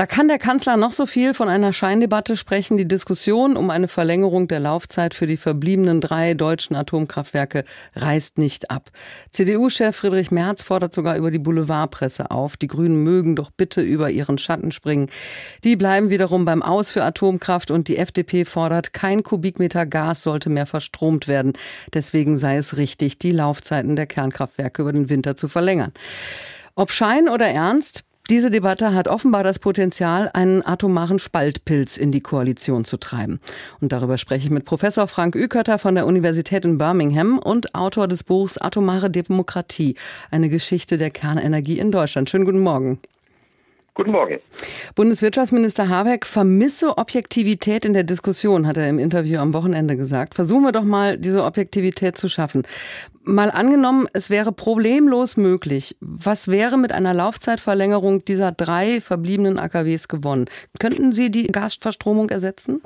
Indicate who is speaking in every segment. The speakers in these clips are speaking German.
Speaker 1: Da kann der Kanzler noch so viel von einer Scheindebatte sprechen. Die Diskussion um eine Verlängerung der Laufzeit für die verbliebenen drei deutschen Atomkraftwerke reißt nicht ab. CDU-Chef Friedrich Merz fordert sogar über die Boulevardpresse auf. Die Grünen mögen doch bitte über ihren Schatten springen. Die bleiben wiederum beim Aus für Atomkraft und die FDP fordert, kein Kubikmeter Gas sollte mehr verstromt werden. Deswegen sei es richtig, die Laufzeiten der Kernkraftwerke über den Winter zu verlängern. Ob Schein oder Ernst, diese Debatte hat offenbar das Potenzial, einen atomaren Spaltpilz in die Koalition zu treiben. Und darüber spreche ich mit Professor Frank Ükötter von der Universität in Birmingham und Autor des Buchs Atomare Demokratie, eine Geschichte der Kernenergie in Deutschland. Schönen guten Morgen.
Speaker 2: Guten Morgen.
Speaker 1: Bundeswirtschaftsminister Habeck vermisse Objektivität in der Diskussion, hat er im Interview am Wochenende gesagt. Versuchen wir doch mal, diese Objektivität zu schaffen. Mal angenommen, es wäre problemlos möglich. Was wäre mit einer Laufzeitverlängerung dieser drei verbliebenen AKWs gewonnen? Könnten Sie die Gasverstromung ersetzen?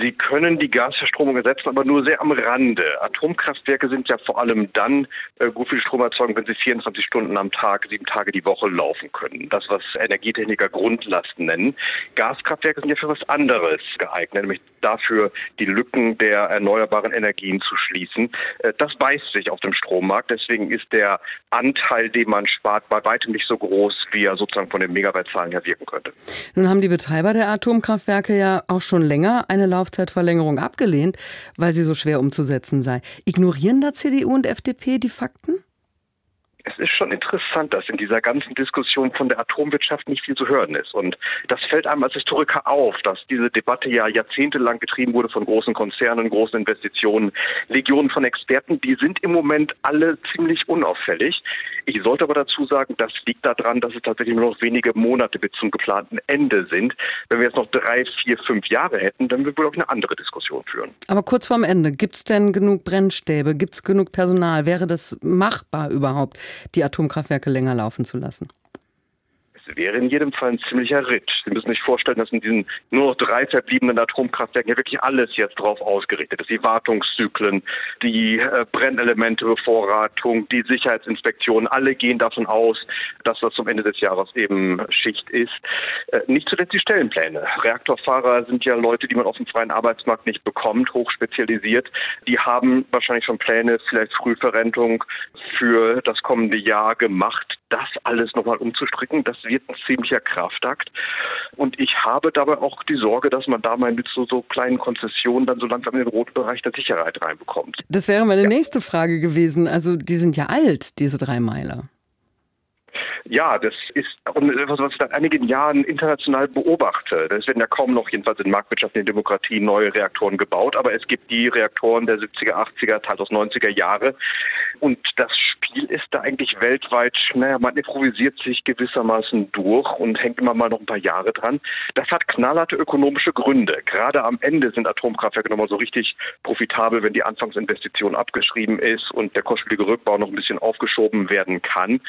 Speaker 2: Sie können die Gasverstromung ersetzen, aber nur sehr am Rande. Atomkraftwerke sind ja vor allem dann äh, gut viel Strom erzeugen, wenn sie 24 Stunden am Tag, sieben Tage die Woche laufen können. Das, was Energietechniker Grundlasten nennen. Gaskraftwerke sind ja für was anderes geeignet, nämlich dafür, die Lücken der erneuerbaren Energien zu schließen. Äh, das beißt sich auf dem Strommarkt. Deswegen ist der Anteil, den man spart, bei weitem nicht so groß, wie er sozusagen von den Megawattzahlen her wirken könnte.
Speaker 1: Nun haben die Betreiber der Atomkraftwerke ja auch schon länger eine Laufzeit Laufzeitverlängerung abgelehnt, weil sie so schwer umzusetzen sei. Ignorieren da CDU und FDP die Fakten?
Speaker 2: es ist schon interessant, dass in dieser ganzen Diskussion von der Atomwirtschaft nicht viel zu hören ist. Und das fällt einem als Historiker auf, dass diese Debatte ja jahrzehntelang getrieben wurde von großen Konzernen, großen Investitionen, Legionen von Experten. Die sind im Moment alle ziemlich unauffällig. Ich sollte aber dazu sagen, das liegt daran, dass es tatsächlich nur noch wenige Monate bis zum geplanten Ende sind. Wenn wir jetzt noch drei, vier, fünf Jahre hätten, dann würden wir auch eine andere Diskussion führen.
Speaker 1: Aber kurz vorm Ende, gibt es denn genug Brennstäbe? Gibt es genug Personal? Wäre das machbar überhaupt? die Atomkraftwerke länger laufen zu lassen?
Speaker 2: Wäre in jedem Fall ein ziemlicher Ritt. Sie müssen sich vorstellen, dass in diesen nur noch drei verbliebenen Atomkraftwerken ja wirklich alles jetzt drauf ausgerichtet ist. Die Wartungszyklen, die äh, Brennelementebevorratung, die Sicherheitsinspektionen, alle gehen davon aus, dass das zum Ende des Jahres eben Schicht ist. Äh, nicht zuletzt die Stellenpläne. Reaktorfahrer sind ja Leute, die man auf dem freien Arbeitsmarkt nicht bekommt, hochspezialisiert. Die haben wahrscheinlich schon Pläne, vielleicht Frühverrentung für das kommende Jahr gemacht. Das alles nochmal umzustricken, das wird ein ziemlicher Kraftakt. Und ich habe dabei auch die Sorge, dass man da mal mit so, so kleinen Konzessionen dann so langsam in den roten Bereich der Sicherheit reinbekommt.
Speaker 1: Das wäre meine ja. nächste Frage gewesen. Also die sind ja alt, diese drei Meiler.
Speaker 2: Ja, das ist etwas, was ich seit einigen Jahren international beobachte. Es werden ja kaum noch, jedenfalls in marktwirtschaftlichen Demokratien, neue Reaktoren gebaut, aber es gibt die Reaktoren der 70er, 80er, teils aus 90er Jahre. Und das Spiel ist da eigentlich weltweit, naja, man improvisiert sich gewissermaßen durch und hängt immer mal noch ein paar Jahre dran. Das hat knallharte ökonomische Gründe. Gerade am Ende sind Atomkraftwerke nochmal so richtig profitabel, wenn die Anfangsinvestition abgeschrieben ist und der kostspielige Rückbau noch ein bisschen aufgeschoben werden kann.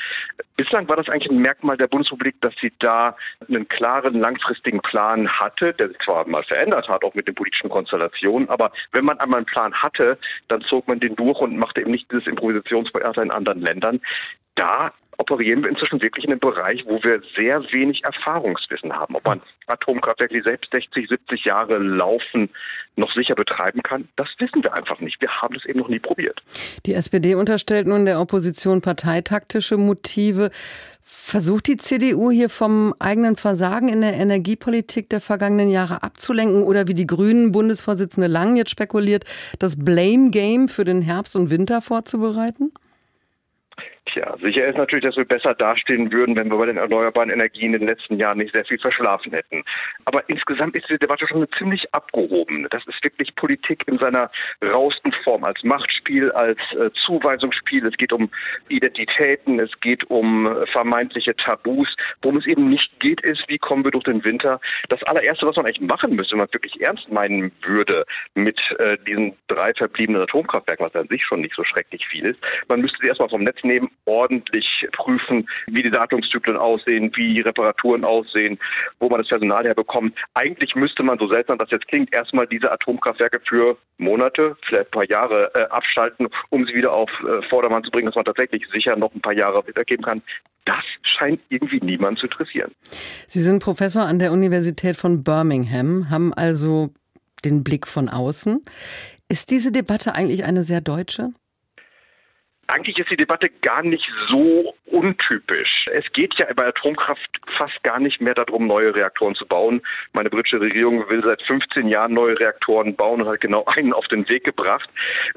Speaker 2: Bislang war das eigentlich ein Merkmal der Bundesrepublik, dass sie da einen klaren langfristigen Plan hatte, der sich zwar mal verändert hat, auch mit den politischen Konstellationen, aber wenn man einmal einen Plan hatte, dann zog man den durch und machte eben nicht dieses Improvisationstheater in anderen Ländern. Da operieren wir inzwischen wirklich in einem Bereich, wo wir sehr wenig Erfahrungswissen haben. Ob man Atomkraftwerke, die selbst 60, 70 Jahre laufen, noch sicher betreiben kann, das wissen wir einfach nicht. Wir haben es eben noch nie probiert.
Speaker 1: Die SPD unterstellt nun der Opposition parteitaktische Motive. Versucht die CDU hier vom eigenen Versagen in der Energiepolitik der vergangenen Jahre abzulenken oder wie die Grünen Bundesvorsitzende Lang jetzt spekuliert, das Blame Game für den Herbst und Winter vorzubereiten?
Speaker 2: Tja, sicher ist natürlich, dass wir besser dastehen würden, wenn wir bei den erneuerbaren Energien in den letzten Jahren nicht sehr viel verschlafen hätten. Aber insgesamt ist die Debatte schon ziemlich abgehoben. Das ist wirklich Politik in seiner rausten Form, als Machtspiel, als äh, Zuweisungsspiel. Es geht um Identitäten, es geht um äh, vermeintliche Tabus. Worum es eben nicht geht, ist, wie kommen wir durch den Winter. Das allererste, was man eigentlich machen müsste, wenn man wirklich ernst meinen würde mit äh, diesen drei verbliebenen Atomkraftwerken, was an sich schon nicht so schrecklich viel ist, man müsste sie erstmal vom Netz nehmen ordentlich prüfen, wie die Datumszyklen aussehen, wie Reparaturen aussehen, wo man das Personal herbekommt. Eigentlich müsste man, so seltsam das jetzt klingt, erstmal diese Atomkraftwerke für Monate, vielleicht ein paar Jahre äh, abschalten, um sie wieder auf äh, Vordermann zu bringen, dass man tatsächlich sicher noch ein paar Jahre weitergeben kann. Das scheint irgendwie niemand zu interessieren.
Speaker 1: Sie sind Professor an der Universität von Birmingham, haben also den Blick von außen. Ist diese Debatte eigentlich eine sehr deutsche?
Speaker 2: Eigentlich ist die Debatte gar nicht so untypisch. Es geht ja bei Atomkraft fast gar nicht mehr darum, neue Reaktoren zu bauen. Meine britische Regierung will seit 15 Jahren neue Reaktoren bauen und hat genau einen auf den Weg gebracht.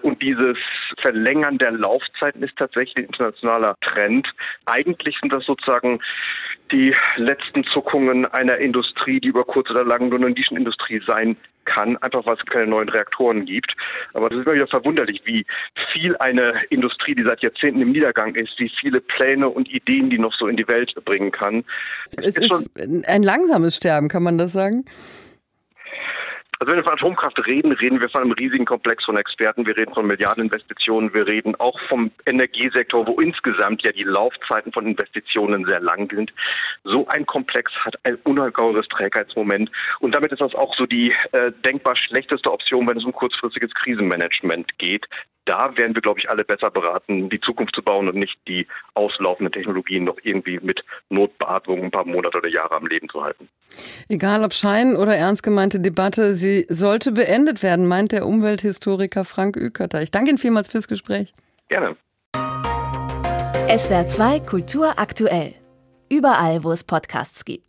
Speaker 2: Und dieses Verlängern der Laufzeiten ist tatsächlich ein internationaler Trend. Eigentlich sind das sozusagen die letzten Zuckungen einer Industrie, die über kurz oder lang nur eine Nischenindustrie sein kann, einfach weil es keine neuen Reaktoren gibt. Aber das ist immer wieder verwunderlich, wie viel eine Industrie, die seit Jahrzehnten im Niedergang ist, wie viele Pläne und Ideen die noch so in die Welt bringen kann.
Speaker 1: Es, es ist, ist ein langsames Sterben, kann man das sagen?
Speaker 2: Also wenn wir von Atomkraft reden, reden wir von einem riesigen Komplex von Experten. Wir reden von Milliardeninvestitionen. Wir reden auch vom Energiesektor, wo insgesamt ja die Laufzeiten von Investitionen sehr lang sind. So ein Komplex hat ein unheimliches Trägheitsmoment. Und damit ist das auch so die äh, denkbar schlechteste Option, wenn es um kurzfristiges Krisenmanagement geht da wären wir, glaube ich, alle besser beraten, die Zukunft zu bauen und nicht die auslaufenden Technologien noch irgendwie mit Notbeatmung ein paar Monate oder Jahre am Leben zu halten.
Speaker 1: Egal ob Schein oder ernst gemeinte Debatte, sie sollte beendet werden, meint der Umwelthistoriker Frank Ükötter. Ich danke Ihnen vielmals fürs Gespräch.
Speaker 2: Gerne.
Speaker 3: SWR 2 Kultur aktuell. Überall, wo es Podcasts gibt.